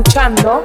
escuchando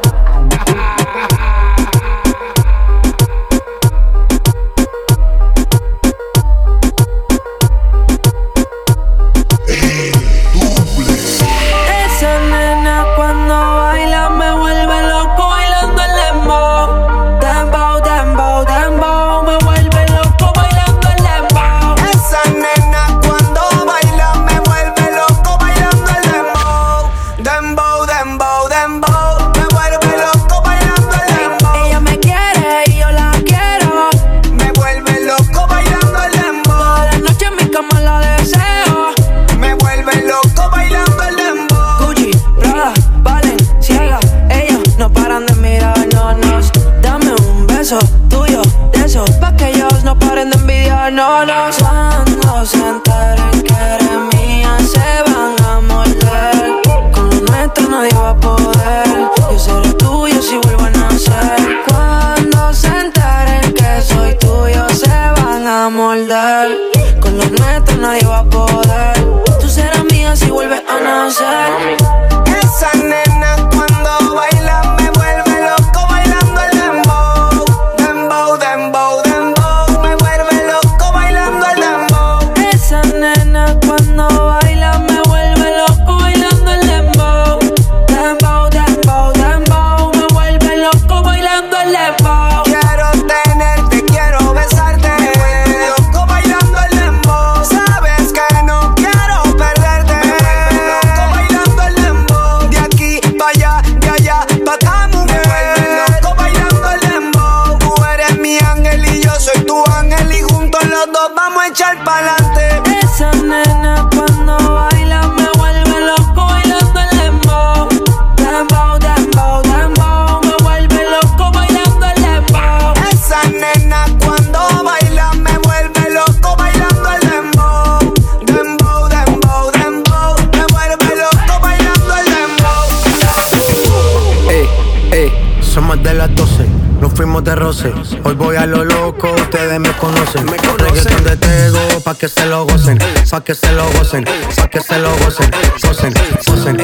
Hoy voy a lo loco, ustedes me conocen. Me conocen. De tego, pa' que se lo gocen. Pa' que se lo gocen. Pa' que se lo gocen. Gocen, gocen.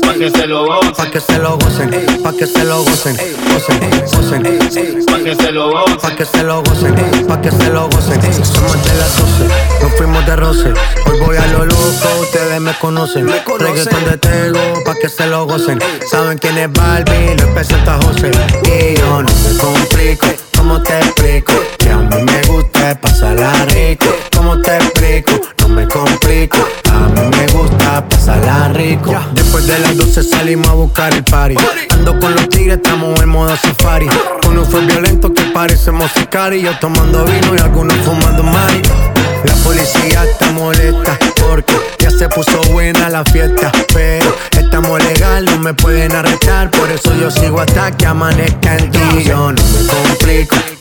Pa' que se lo gocen. Pa' que se lo gocen. Pa' que se lo gocen. Gocen, gocen. Pa' que se lo gocen. Pa' que se lo gocen. Pa' que se lo gocen. Somos de las 12, nos fuimos de roce. Hoy voy a lo loco, ustedes me conocen. Reggaeton de tego, pa' que se lo gocen. Saben quién es Barbie, lo presenta José. Y yo no me complico ¿Cómo te explico? Que a mí me gusta pasarla rico. ¿Cómo te explico? No me complico. A mí me gusta pasarla rico. De las 12 salimos a buscar el party. Ando con los tigres, estamos en modo safari. Uno fue violento que parece y Yo tomando vino y algunos fumando mari. La policía está molesta porque ya se puso buena la fiesta. Pero estamos legal, no me pueden arrestar. Por eso yo sigo hasta que amanezca el día. Yo no me complico,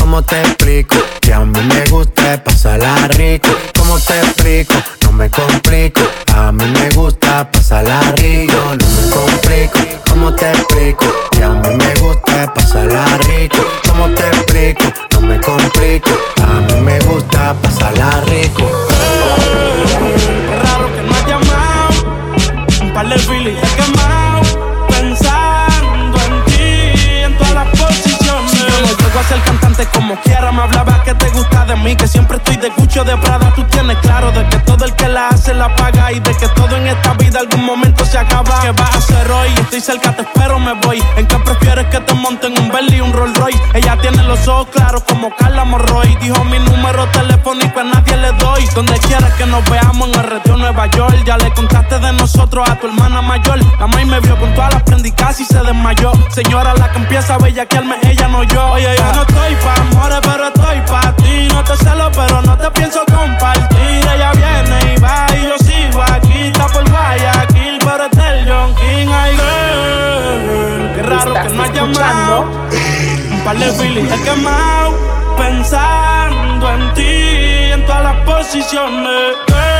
¿Cómo te explico? Que a mí me gusta pasarla rico. ¿Cómo te explico? No me complico. A mí me gusta pasarla rico. No me complico. ¿Cómo te explico? Que a mí me gusta pasarla rico. ¿Cómo te explico? No me complico. A mí me gusta pasarla rico. raro que no ha llamado. Un par de filis como quiera, me hablaba que te gusta de mí. Que siempre estoy de cucho de Prada. Tú tienes claro de que todo el que la hace la paga y de que todo en esta vida algún momento se acaba. ¿Qué vas a hacer hoy? Estoy cerca, te espero, me voy. ¿En qué prefieres que te monten un Bentley y un Rolls Royce? Ella tiene los ojos claros como Carla Morroy. Dijo mi número telefónico a nadie le doy. Donde quieras que nos veamos en el retiro Nueva York. Ya le contaste de nosotros a tu hermana mayor. La maíz me vio con todas las prendicas y se desmayó. Señora, la que empieza a bellaquearme, ella no yo. Oye, yo no estoy pa' amores, pero estoy pa' ti. No te celo, pero no te pienso compartir. Ella viene y va y yo sigo aquí. Está por Guayaquil, pero es del John King. Ay, girl, qué raro que no haya llamado. Un par de Phillies he quemado. Pensando en ti, en todas las posiciones. Girl,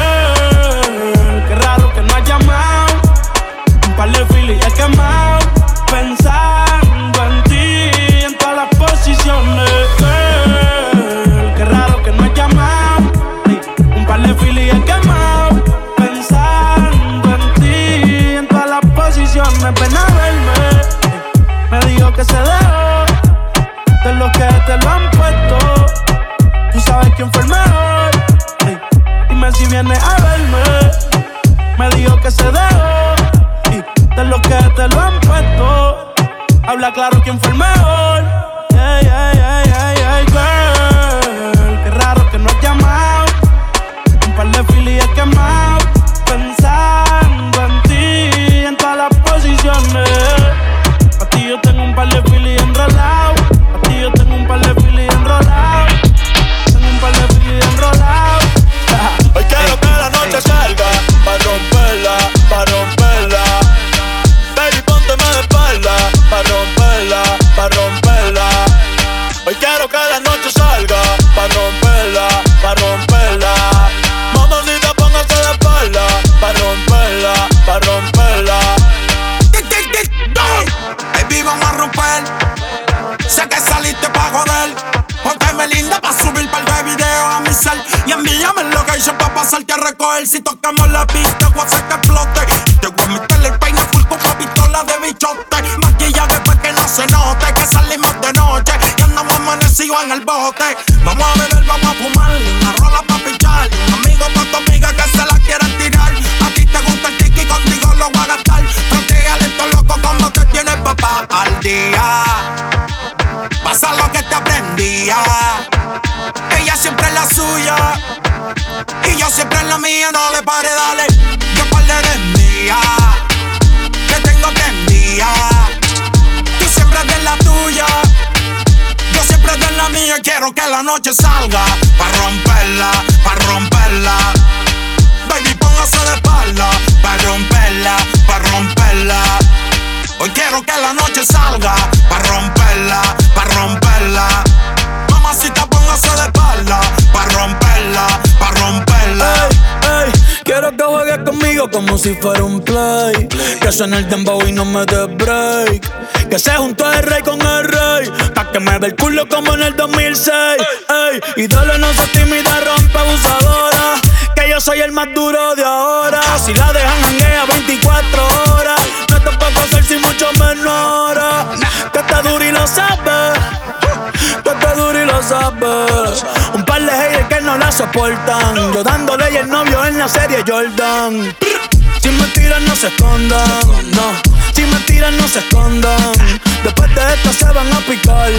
que se dejó de los que te lo han puesto. Tú sabes quién fue el mejor. Ey, dime si vienes a verme. Me dijo que se dejó de los que te lo han puesto. Habla claro quién fue el mejor. Como si fuera un play. Que suene el dembow y no me dé break. Que se juntó el rey con el rey. Pa' que me dé el culo como en el 2006. Ey, dale, no se tímida, rompe abusadora. Que yo soy el más duro de ahora. Si la dejan hanguea 24 horas. No te puedo hacer sin mucho menor. Que está duro y lo sabes. Que está duro y lo sabes. Un par de haters que no la soportan. Yo dándole y el novio en la serie Jordan. Si me tiran, no se escondan. No. Si me tiran, no se escondan. Después de esto se van a picar.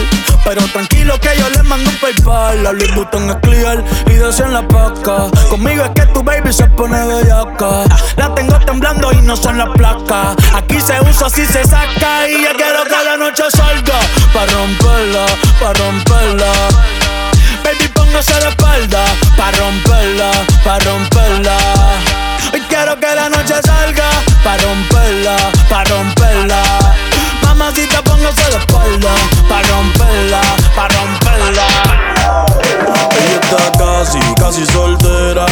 Pero tranquilo que yo les mando un PayPal. La Louis Vuitton es clear y deseo en la paca. Conmigo es que tu baby se pone bellaca. La tengo temblando y no son las placas. Aquí se usa, así se saca. Y yo quiero que la noche salga. Pa' romperla, pa' romperla. Baby, póngase de espalda Pa' romperla, pa' romperla Hoy quiero que la noche salga Pa' romperla, pa' romperla. Mamacita póngase de espalda Pa' romperla, pa' romperla. Ella está casi, casi soltera.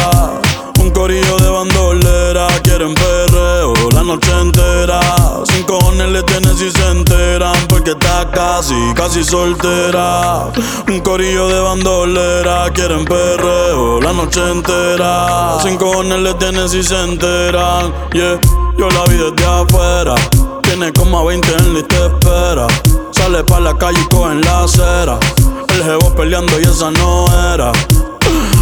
Un corillo de bandolera, quieren perreo la noche entera. Sin cojones le tienen si se enteran, porque está casi, casi soltera. Un corillo de bandolera, quieren perreo la noche entera. Sin cojones le tienen si se enteran, yeah. Yo la vi desde afuera. Tiene como a 20 en te espera. Sale pa' la calle y coge la acera. El jevo peleando y esa no era.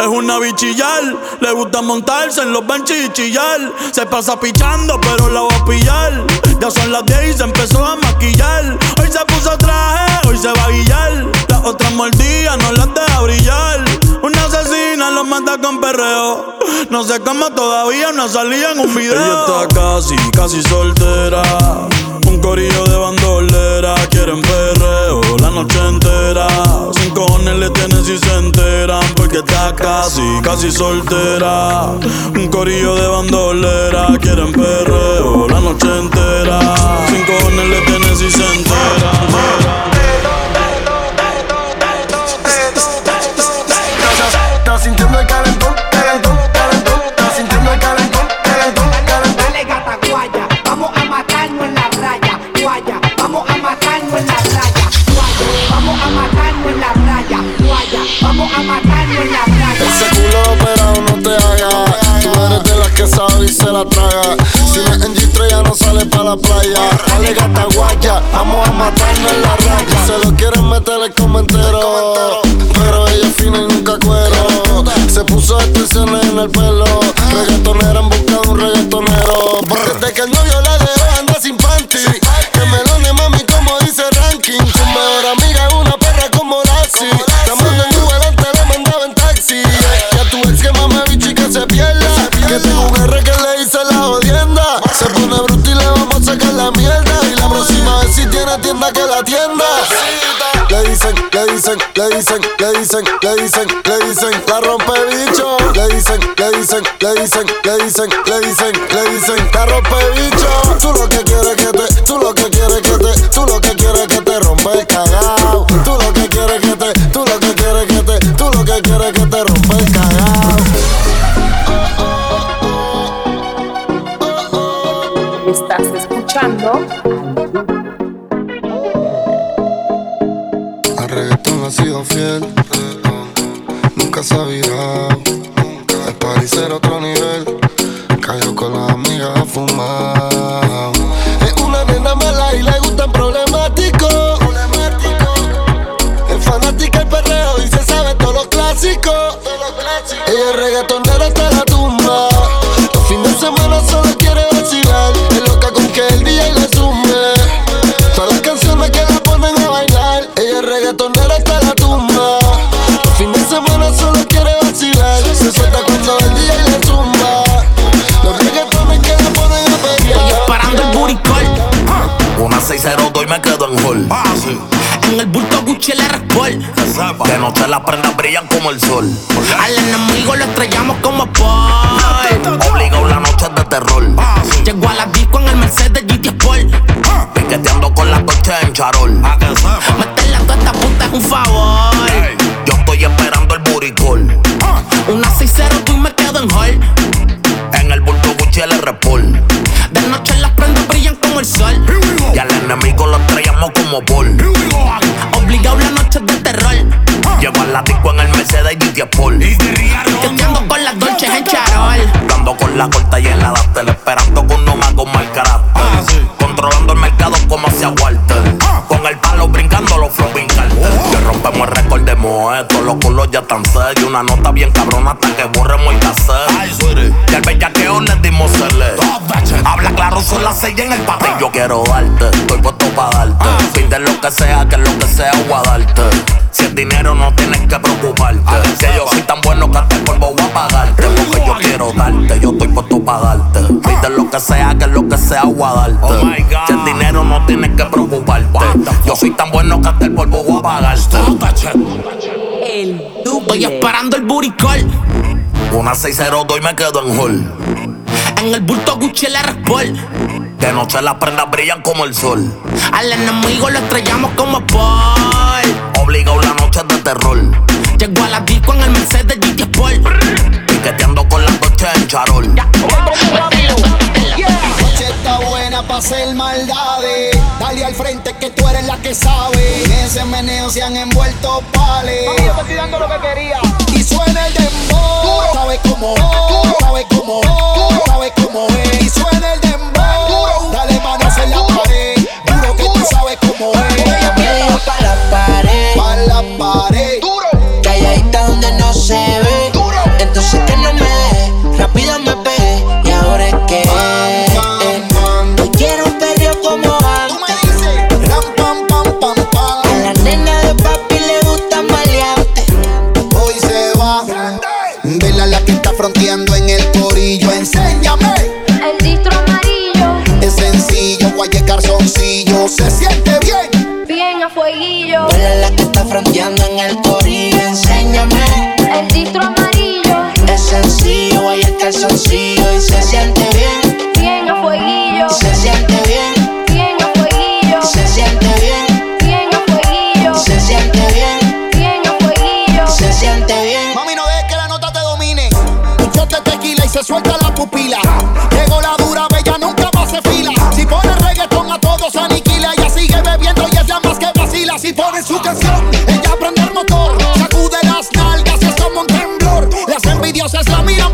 Es una bichillar, le gusta montarse en los benches y chillar. Se pasa pichando, pero la va a pillar. Ya son las 10 y se empezó a maquillar. Hoy se puso traje, hoy se va a guillar. Otras mordidas no las deja brillar. Una asesina lo manda con perreo. No sé cómo todavía no salía en un video. Ella está casi, casi soltera. Un corillo de bandolera, quieren perreo la noche entera. Sin cojones le tienen si se enteran, porque está casi, casi soltera. Un corillo de bandolera, quieren perreo la noche entera. Sin cojones le tienen si se enteran. En la playa, guaya, vamos a matarnos en la playa, guaya, vamos a matarnos en la playa. Ese culo operado no te haga. Tú eres de las que sabe y se la traga. Si no es en G3 ya no sale pa' la playa. Dale gata guaya, vamos a matarnos en la raya. Se lo quieren meter el como entero. Pero ella es fina nunca cuero. Se puso extensiones en el pelo. Reggaetonera en busca de un reggaetonero. Desde que el novio la dicen, le dicen, le dicen, le dicen, la rompe bicho. Le dicen, le dicen, le dicen, le dicen, le dicen, le dicen, la rompe bicho. Tú lo que quieres que te, tú lo que quieres que te, tú lo que quieres que te rompa el cagao. Tú lo que quieres que te, tú lo que quieres que te, tú lo que quieres que Ella es reggaetonera hasta la tumba. Los fines de semana solo quiere vacilar. Es loca con que el día le sume. Todas las canciones que la ponen a bailar. Ella es reggaetonera hasta la tumba. Los fines de semana solo quiere vacilar. Se suelta cuando el día le zumba. Los reggaetones que la ponen a pelear. Parando el buricol. Una 602 y me quedo en hall. En el bulto Gucci el Sport. De noche las prendas brillan como el sol. Dinero, no tienes que preocuparte. Si yo soy tan bueno que hasta el polvo voy a pagarte. Porque yo quiero darte, yo estoy puesto para darte. Pide lo que sea, que lo que sea guardarte. Oh my God. Si el dinero no tienes que preocuparte. Yo soy tan bueno que hasta el polvo voy a pagarte. El Estoy esperando el buricol. Una 602 y me quedo en hall. En el bulto Gucci el Sport. De noche las prendas brillan como el sol. Al enemigo lo estrellamos como Paul. Obligado la terror. Llego a la disco en el Mercedes GT Sport. Piqueteando con la coche en charol. noche está buena para hacer maldades. Dale al frente que tú eres la que sabe. En ese meneo se han envuelto pales. dando lo que quería. Y suena el dembow. Sabe cómo, sabe cómo, sabe cómo es. Y suena el dembow. Dale manos en la pared. Duro que tú sabes cómo es. Pa' la pared. Pa' la pared. Calladita donde no se ve. Entonces que no me deje, rápido me pegué. Y ahora es que hoy quiero un perreo como Tú me antes. dices, ram, pam, pam, pam, A pam. la nena de papi le gusta maleante. Hoy se va. Vela la que está fronteando en el corillo. Enséñame. El distro amarillo, Es sencillo, guaye calzoncillo. Se siente a fueguillo. Hola la que está fronteando en el corillo. Enséñame. El distro amarillo, Es sencillo, hay el calzoncillo y se siente bien. bien a fueguillo. Se siente bien. Bien a fueguillo, Se siente bien. bien a fueguillo. Se siente bien. Bien a fueguillo. Se siente bien. Mami, no dejes que la nota te domine. Un shot de tequila y se suelta la pupila. Llegó la su canción, ella prende el motor. Sacude las nalgas, es como un temblor. Las envidiosas la miran,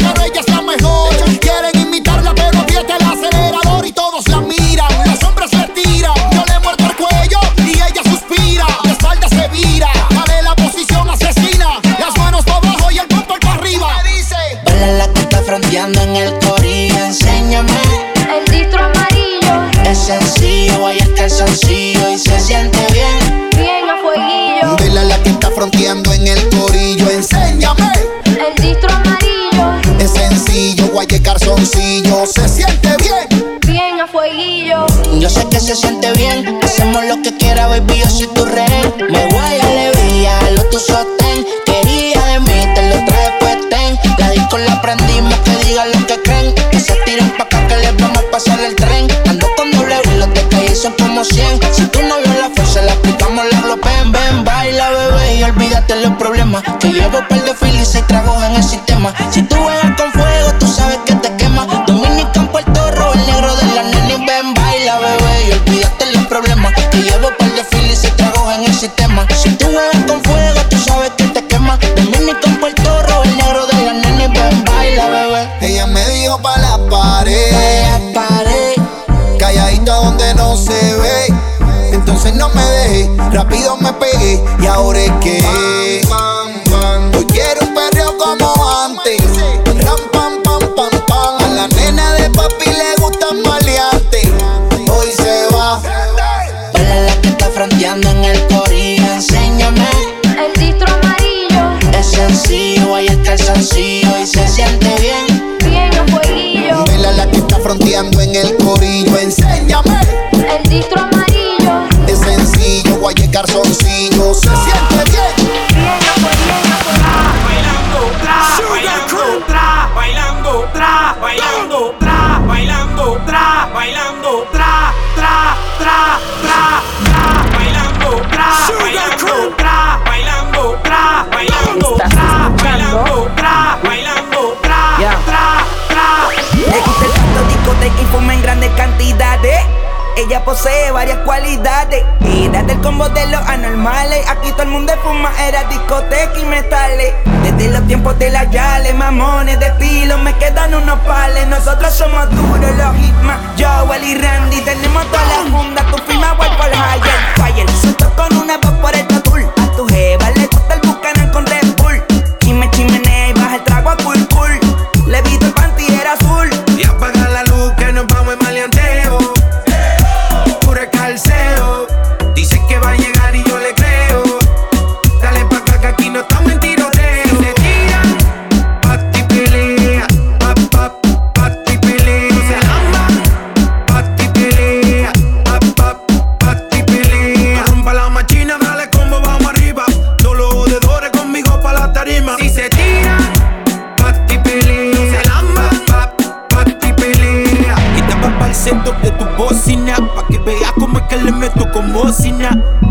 calzoncillo. Se siente bien. bien a fueguillo. Yo sé que se siente bien. Hacemos lo que quiera, baby, yo soy tu rey. Me voy a alegría, lo tu sostén. Quería de mí, te lo traje pues ten. La disco la prendimos, que digan lo que creen. Que se tiren pa' acá, que les vamos a pasar el tren. Ando con doble y los de calle son como 100. Si tú no vio la fuerza, la aplicamos, la glopen. Ven, baila, bebé, y olvídate los problemas. Que llevo par de filis y tragos en el sistema. Si tú juegas con fuego, tú sabes que rápido me pegué. Y ahora es que hoy quiero un perreo como antes. Ram, pam, pam, pam, pam. A la nena de papi le gusta maleante. Hoy se va. hola la que está fronteando en el corillo. Enséñame, El distro amarillo, es sencillo, hay el calzoncillo y se siente bien. bien a fueguillo. Vela la que está fronteando en el corillo. Enséñame. De los anormales. Aquí todo el mundo fuma, era discoteca y metales. Desde los tiempos de la Yale, mamones de estilo, me quedan unos pales. Nosotros somos duros, los hitman. Joel y Randy, tenemos toda la funda. Tu firma, White por Higher. Fire, suelto con una voz por el Yeah.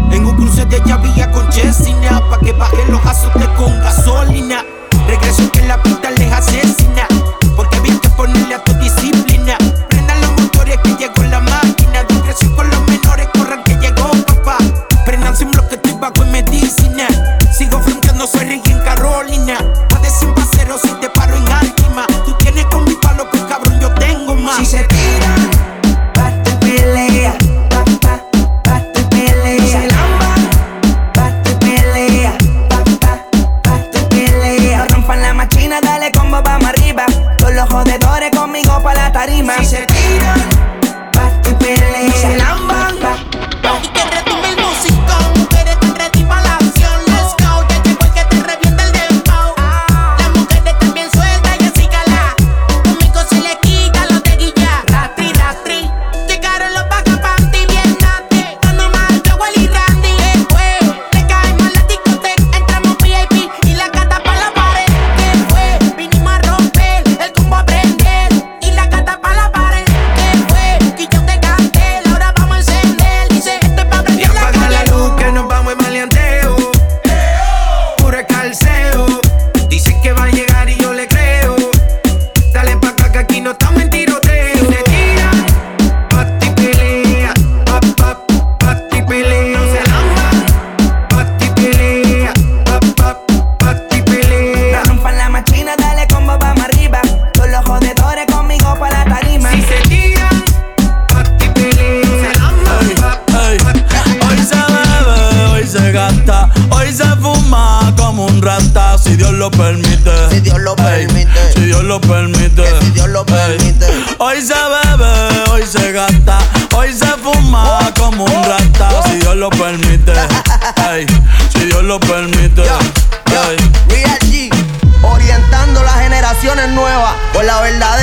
Permite. Si Dios lo permite. Ey. Real G, orientando las generaciones nuevas por la verdadera.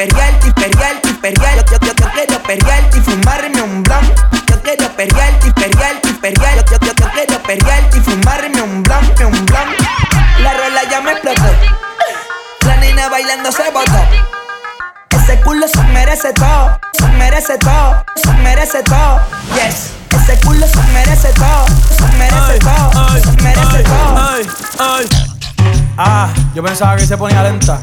Yo perrearte y perrearte y perrear. Yo, yo, yo quiero perrearte y fumarme un blon. Yo quiero perrearte y perrearte y perrear. Yo, yo, yo quiero perrearte y fumarme un blon, un blon. La rola ya me explotó. La nena bailando se botó. Ese culo se merece todo, se merece todo, se merece todo. Yes. Ese culo se merece todo, se merece todo, se merece todo. Ay, ay. Ah, yo pensaba que se ponía lenta.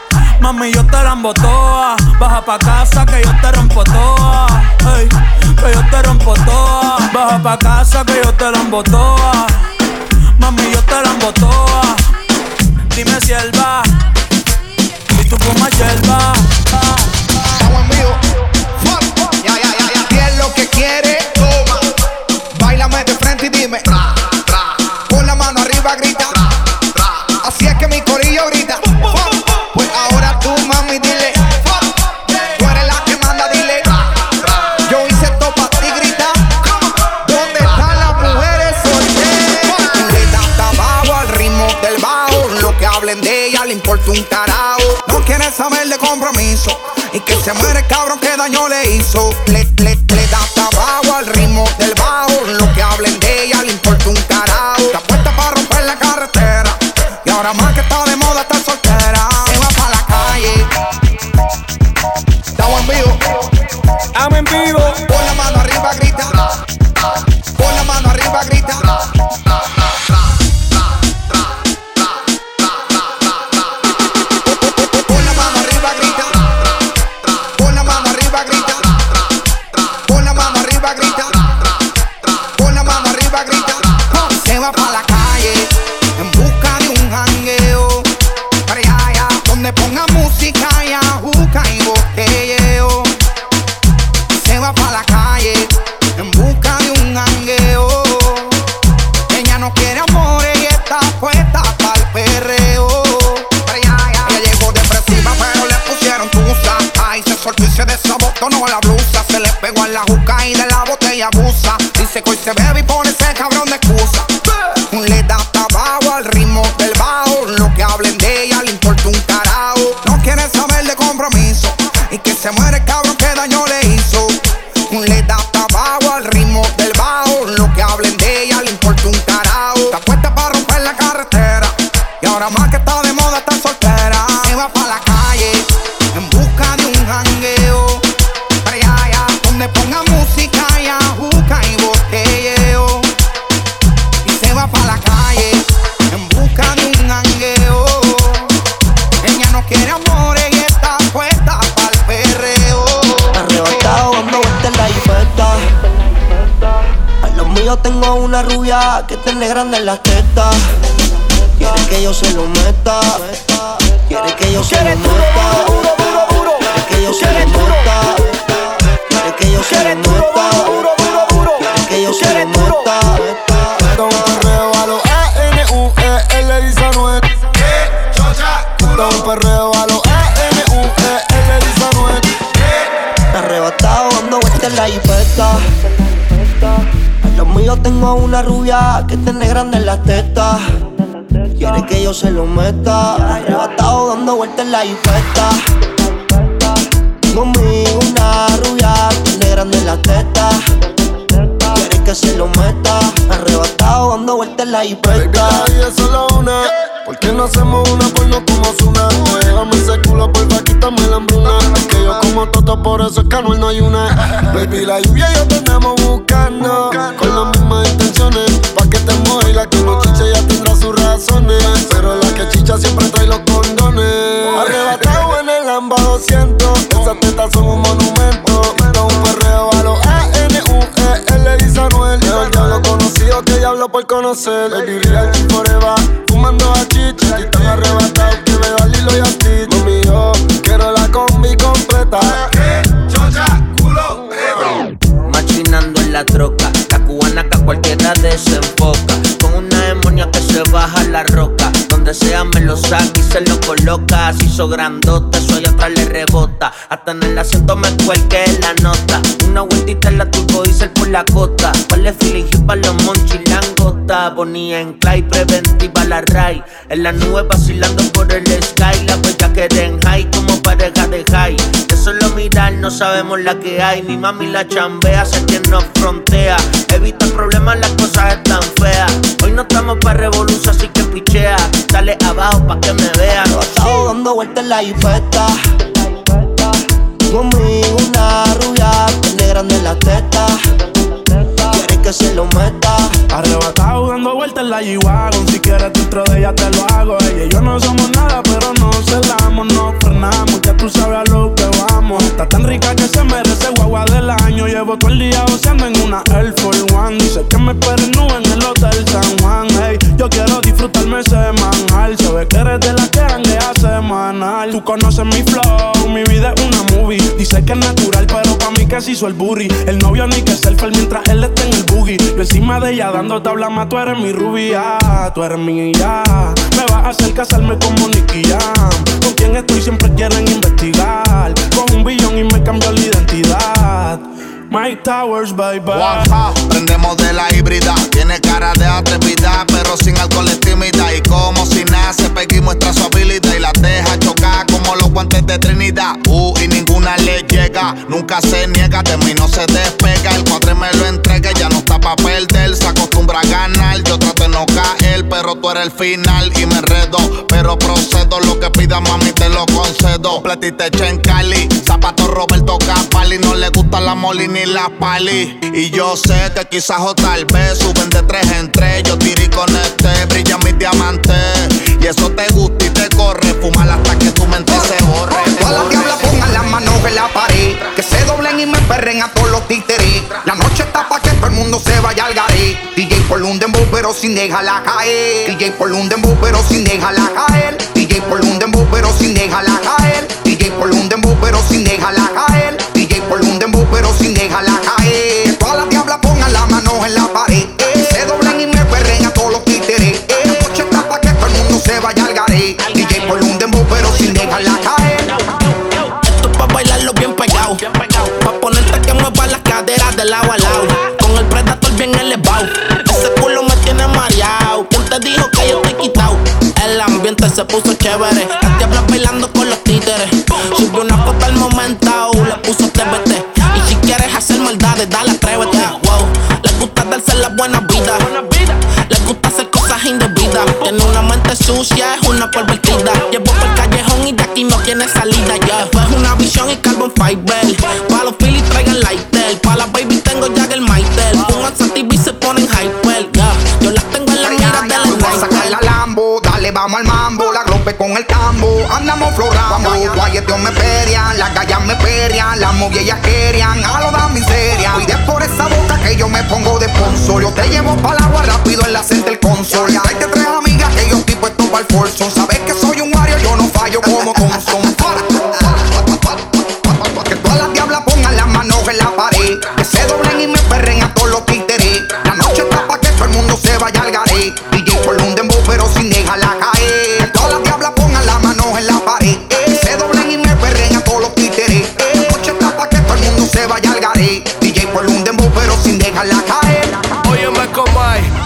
Mami, yo te la toa. Baja pa' casa que yo te rompo toa. Que yo te rompo toa. Baja pa' casa que yo te la toa. Mami, yo te la toa. Dime si él va. Y tú fumas yerba. Estamos en vivo. Ya, ya, ya, ya. ¿Qué es lo que quiere? Toma. Báilame de frente y dime. Tra. Pon la mano arriba, grita. Importa un carajo. No quiere saber de compromiso. Y que se muere el cabrón que daño le hizo. Le, le, le da trabajo al ritmo del bajo. Lo que hablen de ella le importa un carajo. Está puesta para romper la carretera. Y ahora más que está de moda estar soltera. Se va para la calle. Estamos en vivo. Estamos en vivo. Se bebe y pone ese cabrón de excusa. Le da trabajo al ritmo del bajo. Lo que hablen de ella le importa un carajo. No quiere saber de compromiso. Y que se muere el cabrón que daño le hizo. Le da trabajo al ritmo del bajo. Lo que hablen de ella le importa un carajo. Está puesta para romper la carretera. Y ahora más que tiene grande en las tetas. Quiere que yo se lo meta. Quiere que yo se lo meta. Quiere que yo se lo meta. Tengo una rubia que tiene grande en las tetas. Quiere que yo se lo meta. Arrebatado dando vueltas en la infesta. Conmigo una rubia que tiene grande en las tetas. Quiere que se lo meta. Arrebatado dando vueltas en la la infesta. es solo una. ¿Por qué no hacemos una porno como Zuna? Déjame ese culo, porfa, quítame la hambruna. Que yo como toto, por eso es que no hay una. Baby, la lluvia y yo te andamos buscando. Con. Pa' que la que no chicha ya tendrá sus razones. Pero la que chicha siempre trae los condones. Arrebatado en el Lamba 200. Esas tetas son un monumento. Esto es un perreo a los A-N-U-E-L dice Anuel. Yo el diablo conocido que diablo por conocer. Baby, real coloca. Así hizo grandota, eso allá atrás le rebota. Hasta en el asiento me cuelque la nota. Una vueltita en la turbo diesel por la costa. Vale feeling hip pa' los monchis langota. Ponía en clay preventiva la ray. En la nube vacilando por el sky. La bella que en high como pareja de high. De solo no sabemos la que hay. Mi mami la chambea, sé que nos frontea. Evita problemas, las cosas están feas. Hoy no estamos pa' revolución, así que pichea. Dale abajo pa' que me vean. Arrebatado dando vueltas en la infesta. Conmigo una rubia tiene grande tetas. Quiere se lo meta. Arrebatado dando vueltas en la G-Wagon. Si quieres dentro de ella te lo hago. Ella y yo no somos nada pero no celamos No frenamos, ya tú sabes a lo que vamos. Está tan rica que se merece guagua del año. Llevo todo el día goceando en una Air Force One. Dice que me nube en el Hotel San Juan. Hey, yo quiero disfrutarme semanal Se ve que eres de la que janguea semanal. Tú conoces mi flow, mi vida es una movie. Dice que es se hizo el booty. El novio ni que selfie mientras él está en el boogie. Yo encima de ella dando tabla más Tú eres mi rubia, tú eres mi ya Me vas a hacer casarme como Nicky Jam. Con quien estoy siempre quieren investigar. Con un billón y me cambió la identidad Mike Towers, bye bye Guapa, prendemos de la híbrida. Tiene cara de atrevidad, pero sin alcohol es tímida. Y como si nace, Peggy muestra su habilidad y la deja avenida, uh, y ninguna le llega. Nunca se niega, de mí no se despega. El cuadre me lo entrega, ya no está pa' perder. Se acostumbra a ganar, yo trato de no caer, pero tú eres el final y me enredo. Pero procedo, lo que pida mami te lo concedo. Platita hecha en Cali, zapato Roberto Capali. No le gusta la moli la pali. Y yo sé que quizás o tal vez suben de tres en tres. Yo tiré con este, brilla mi diamante. Y eso te gusta y te corre. Fumar hasta que tu mente se borre. Todas las diablas pongan las manos en la pared. Que se doblen y me perren a todos los títeres. La noche está pa' que todo el mundo se vaya al garé. DJ por un dembow, pero sin dejarla caer. DJ por un dembow, pero sin dejarla caer. DJ por un dembow, pero sin dejarla caer. DJ por un dembow, pero sin dejarla caer. Pero sin dejarla caer.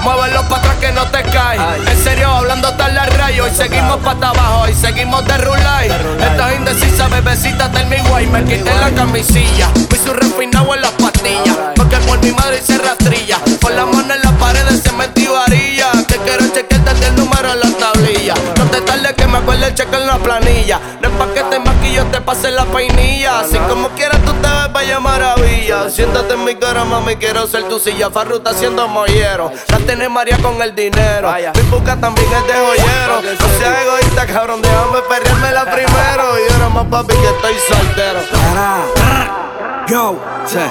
Muévelo para atrás que no te caes. En serio, hablando tal la rayo. Y seguimos para abajo, y seguimos de rulay. Estás indecisa, bebecita del mi guay. Me quité la camisilla, fui su refinado en las pastillas. Porque por mi madre hice rastrilla. Con la mano en la pared, cemento y varilla. Que quiero chequearte el número en la tablilla. Tardes que me acuerde el cheque en la planilla. No es pa' que te maquillo, te pase la peinilla. Así como quieras, tú te ves vaya maravilla. Siéntate en mi cara, mami, quiero ser tu silla. Farruta haciendo mollero. La tiene María con el dinero. Mi boca también es de joyero. No seas egoísta, cabrón, déjame perrearme la primero. Y ahora más papi que estoy soltero. Yo,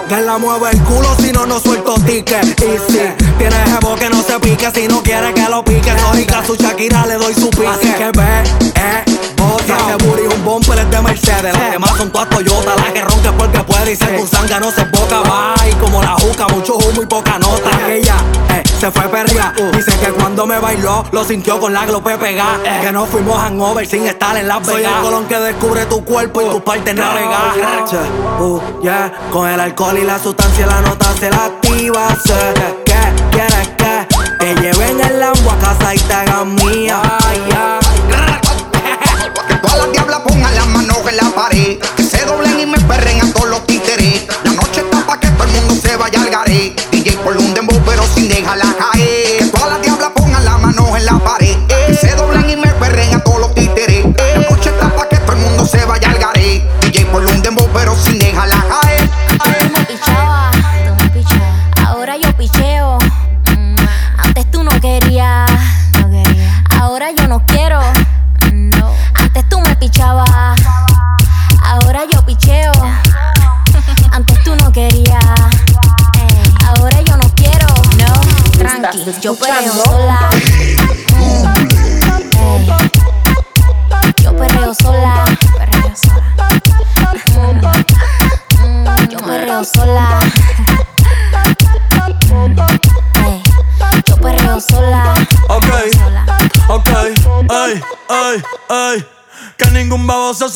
que la mueve el culo si no, no suelto ticket. Y si tienes jevo que no se pique, si no quiere que lo pique, lógica su Shakira le doy su pique. Así que ve, eh, bota. Ese booty un bumper es de Mercedes. Las demás son todas Toyota, la que ronca porque puede. Y si tu sanga no se boca, va. Y como la juca, mucho humo y poca nota. Ella, eh, se fue perria. Dice que cuando me bailó, lo sintió con la glope pegada. Que no fuimos hangover sin estar en Las Vegas. Soy el colón que descubre tu cuerpo y tus partes navegadas. Uh, yeah. Con el alcohol y la sustancia la nota se la activa. Sé que quieres que te lleven el Lambo a casa y te hagan mía. Que la pared. Que se doblen y me perren a todos los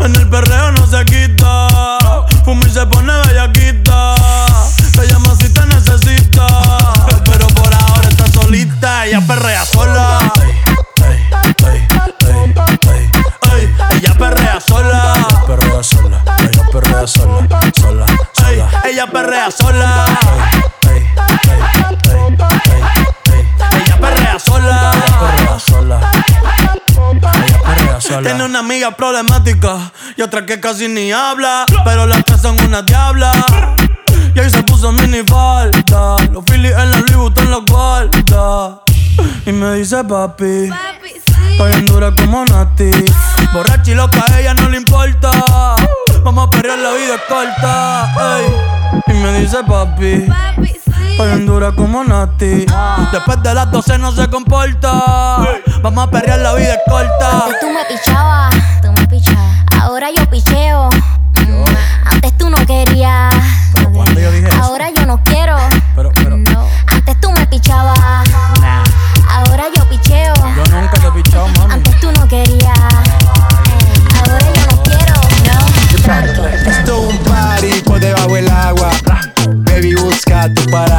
En el perreo no se quita. Fumi se pone bellaquita. Una amiga problemática y otra que casi ni habla. Pero las tres son una diabla. Y ahí se puso mini falta. Los Phillies en la Louis Vuitton los guarda. Y me dice papi. Estoy en dura como Nati. Borracha y loca, a ella no le importa. Vamos a perrear, la vida es corta. ey. Y me dice papi. Estoy en dura como Nati. Después de las 12 no se comporta. Vamos a perrear, la vida es corta. Antes tú me pichabas, tú me pichabas. Ahora yo picheo. Mm, Antes tú no querías. ¿Cuándo yo dije eso? Ahora yo no quiero. Pero, pero, No.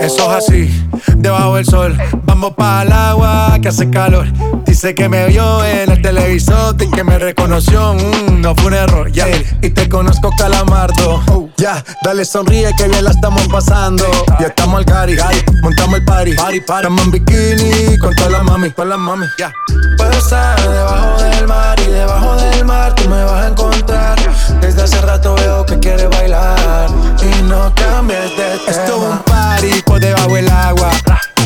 Eso es así, debajo del sol. Vamos para el agua que hace calor. Dice que me vio en el televisor y que me reconoció. Mm, no fue un error, ya. Y te conozco, calamardo. Ya, dale sonríe que bien la estamos pasando. Ya estamos al cari, montamos el party. party, party. Estamos en bikini con todas las mami, con las mami. Ya. Puedo estar debajo del mar y debajo del mar tú me vas a encontrar. Desde hace rato veo que quieres bailar y no cambies de tema. Esto party por debajo del agua.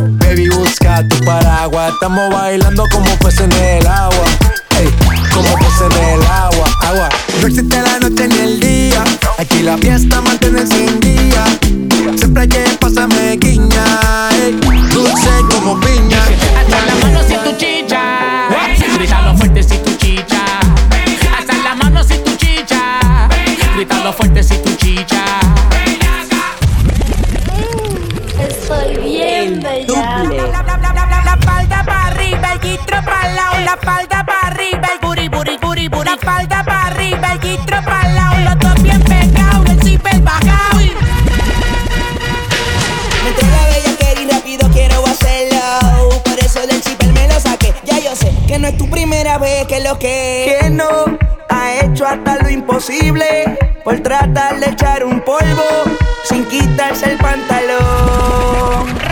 Baby, busca tu paraguas. Estamos bailando como peces en el agua. Ey, como peces en el agua. Agua. No existe la noche ni el día. Aquí la fiesta mantiene encendida. Siempre que pasa me guiña. Ey, dulce como piña. Hasta la mano si tu chicha. Grítalo fuerte si tu chicha. Hasta la mano si tu chicha. Grítalo fuerte si tu chicha. Bien bella. La, la, la, la, la, la falda para arriba, el gistro para lado. La falda para arriba, el buri, buri, buri, buri. La falda para arriba, el gistro para lado. Los dos bien pegados, el zipper bajado. Me entrega bella que y rápido quiero hacerlo. Por eso del zipper me lo saqué. Ya yo sé que no es tu primera vez que lo que. Que no ha hecho hasta lo imposible. Por tratar de echar un polvo sin quitarse el pantalón.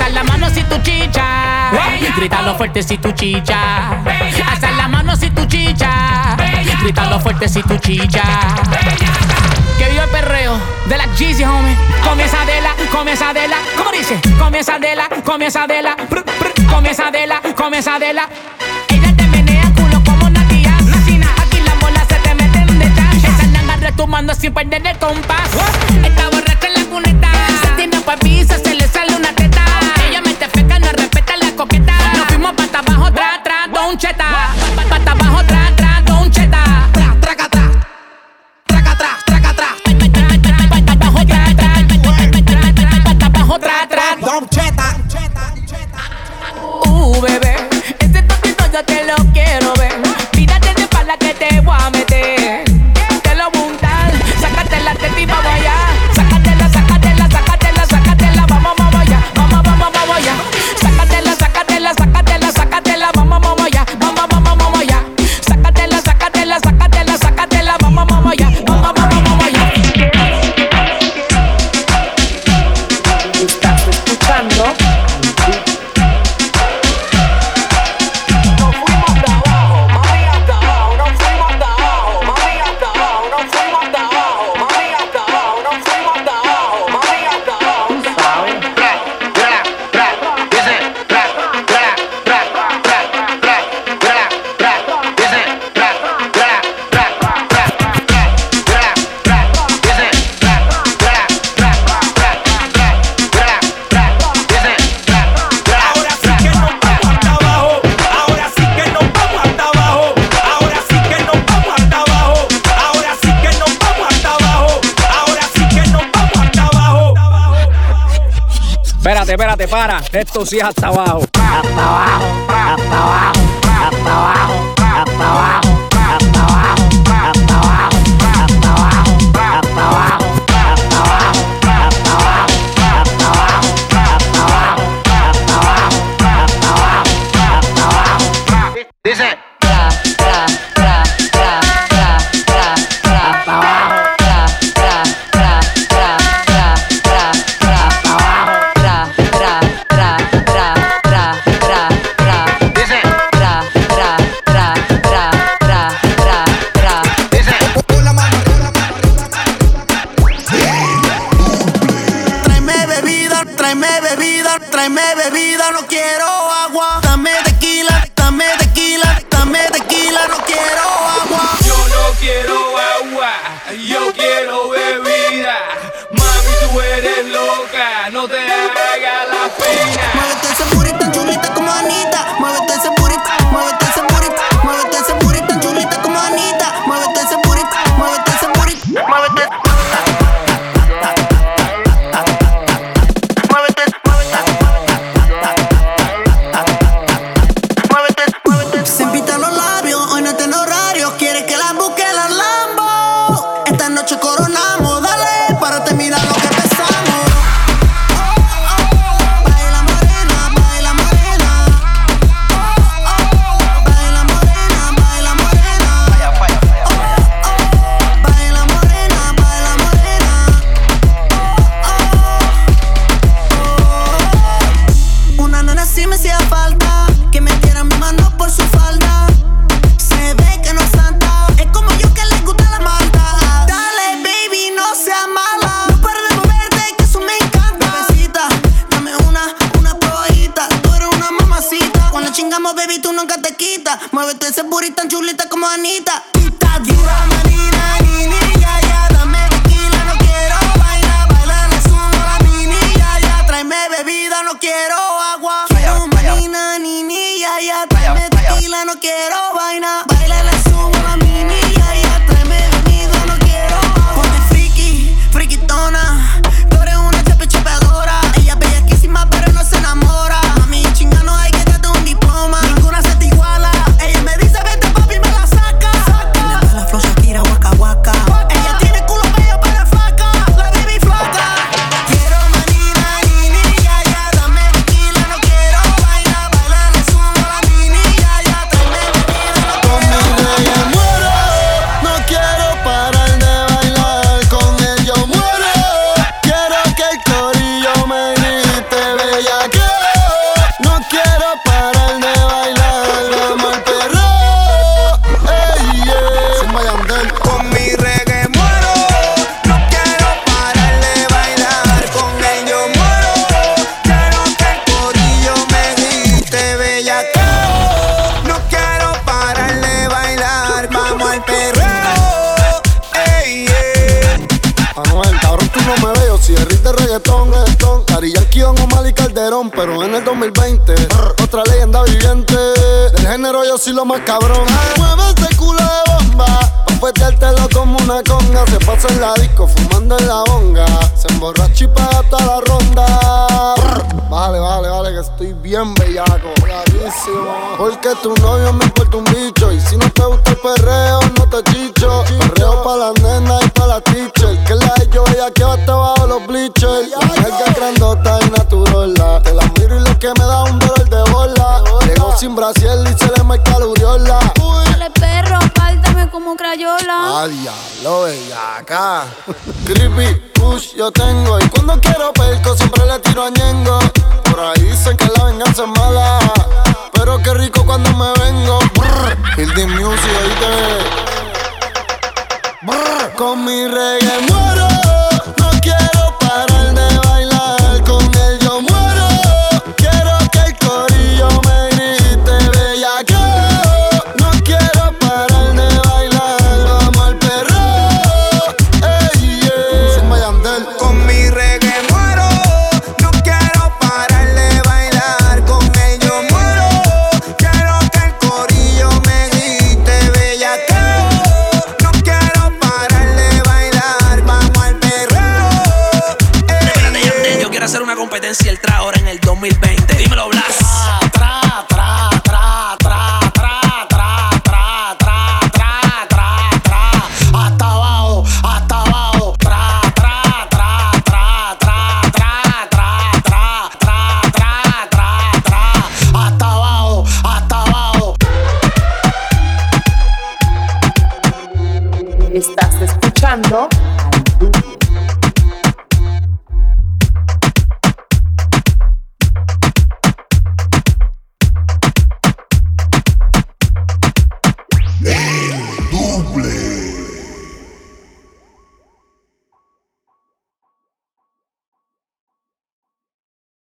Alza la mano si tu chicha. Grítalo fuerte si tu chicha. Alza la mano si tu chicha. Grítalo fuerte si tu chicha. Que viva el perreo de la Jeezy, homie. Comienza de la, comienza de la. ¿Cómo dice? Comienza de la, comienza de la. Comienza de la, comienza de la. Ella te menea culo como Natia. Aquí la bolas se te meten de chancha. Esa nanga retumando sin perder el compás. Está borracha en la cuneta. Se tiene papisa, cheddar. espérate, espérate, para. Esto sí es hasta abajo. Hasta abajo, hasta abajo, hasta abajo. Soy lo más cabrón. Mueve ese culo de bomba, pa' peteártelo como una conga. Se pasa en la disco, fumando en la bonga. Se emborracha y paga toda la ronda. Vale, vale, vale, que estoy bien bellaco. Porque tu novio me importa un bicho. Y si no te gusta el perreo, no te chicho. Perreo pa' la nena y pa' la teacher. Que la de yo, ella que va bajo los bleachers. La grandota Brasil y se le marca la uriola. Dale perro, apártame como crayola. Ah, diablo, bellaca. Creepy, push, yo tengo. Y cuando quiero perco, siempre le tiro a Ñengo.